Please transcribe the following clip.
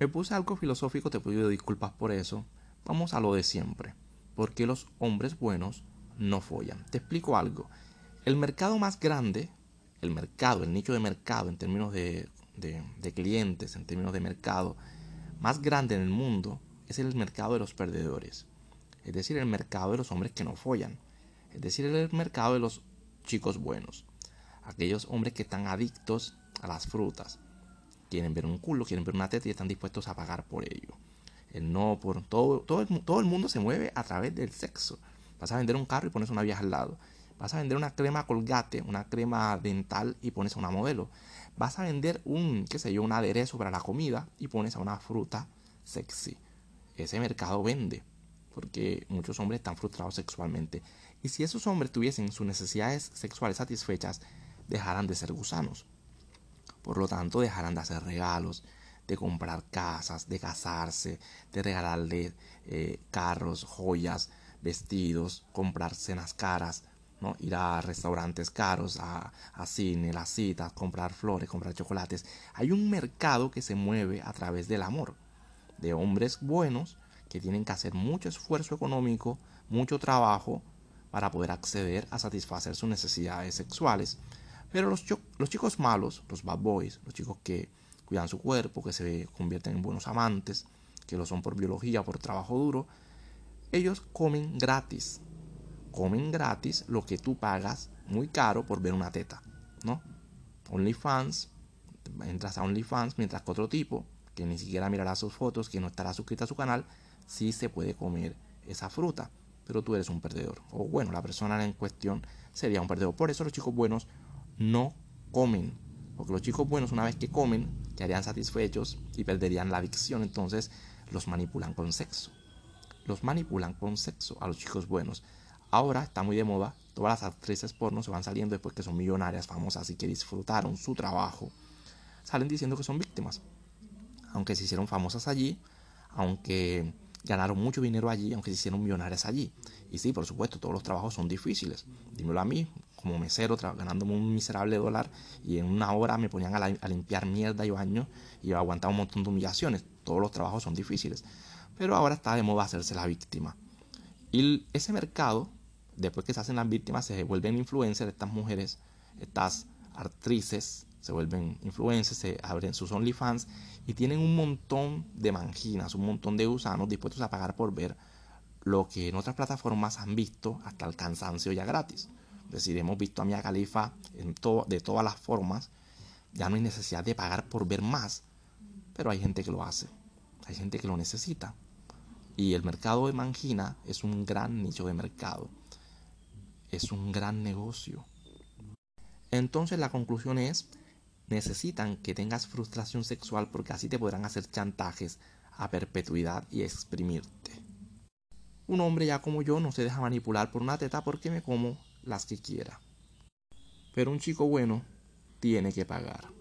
Me puse algo filosófico, te pido disculpas por eso. Vamos a lo de siempre. ¿Por qué los hombres buenos no follan? Te explico algo. El mercado más grande, el mercado, el nicho de mercado en términos de, de clientes, en términos de mercado, más grande en el mundo es el mercado de los perdedores. Es decir, el mercado de los hombres que no follan. Es decir, el mercado de los chicos buenos. Aquellos hombres que están adictos a las frutas quieren ver un culo, quieren ver una teta y están dispuestos a pagar por ello. El no por todo, todo, el, todo el mundo se mueve a través del sexo. Vas a vender un carro y pones una vieja al lado. Vas a vender una crema colgate, una crema dental y pones a una modelo. Vas a vender un, qué sé yo, un aderezo para la comida y pones a una fruta sexy. Ese mercado vende porque muchos hombres están frustrados sexualmente. Y si esos hombres tuviesen sus necesidades sexuales satisfechas, dejarán de ser gusanos. Por lo tanto, dejarán de hacer regalos, de comprar casas, de casarse, de regalarle eh, carros, joyas, vestidos, comprar cenas caras, ¿no? ir a restaurantes caros, a, a cine, las citas, comprar flores, comprar chocolates. Hay un mercado que se mueve a través del amor, de hombres buenos que tienen que hacer mucho esfuerzo económico, mucho trabajo para poder acceder a satisfacer sus necesidades sexuales pero los, los chicos malos, los bad boys, los chicos que cuidan su cuerpo, que se convierten en buenos amantes, que lo son por biología, por trabajo duro, ellos comen gratis. Comen gratis lo que tú pagas muy caro por ver una teta, ¿no? OnlyFans, entras a OnlyFans mientras que otro tipo, que ni siquiera mirará sus fotos, que no estará suscrito a su canal, sí se puede comer esa fruta. Pero tú eres un perdedor. O bueno, la persona en cuestión sería un perdedor. Por eso los chicos buenos no comen. Porque los chicos buenos una vez que comen quedarían satisfechos y perderían la adicción. Entonces los manipulan con sexo. Los manipulan con sexo a los chicos buenos. Ahora está muy de moda. Todas las actrices porno se van saliendo después que son millonarias, famosas y que disfrutaron su trabajo. Salen diciendo que son víctimas. Aunque se hicieron famosas allí, aunque ganaron mucho dinero allí, aunque se hicieron millonarias allí. Y sí, por supuesto, todos los trabajos son difíciles. Dímelo a mí, como mesero, ganándome un miserable dólar, y en una hora me ponían a, limpiar mierda y baño, y aguantaba un montón de humillaciones. Todos los trabajos son difíciles. Pero ahora está de moda hacerse la víctima. Y ese mercado, después que se hacen las víctimas, se vuelven influencers, estas mujeres, estas actrices, se vuelven influencers, se abren sus OnlyFans y tienen un montón de manginas, un montón de gusanos dispuestos a pagar por ver lo que en otras plataformas han visto hasta el cansancio ya gratis. Es decir, hemos visto a Mia Khalifa en de todas las formas. Ya no hay necesidad de pagar por ver más. Pero hay gente que lo hace. Hay gente que lo necesita. Y el mercado de mangina es un gran nicho de mercado. Es un gran negocio. Entonces la conclusión es, necesitan que tengas frustración sexual porque así te podrán hacer chantajes a perpetuidad y exprimirte. Un hombre ya como yo no se deja manipular por una teta porque me como las que quiera. Pero un chico bueno tiene que pagar.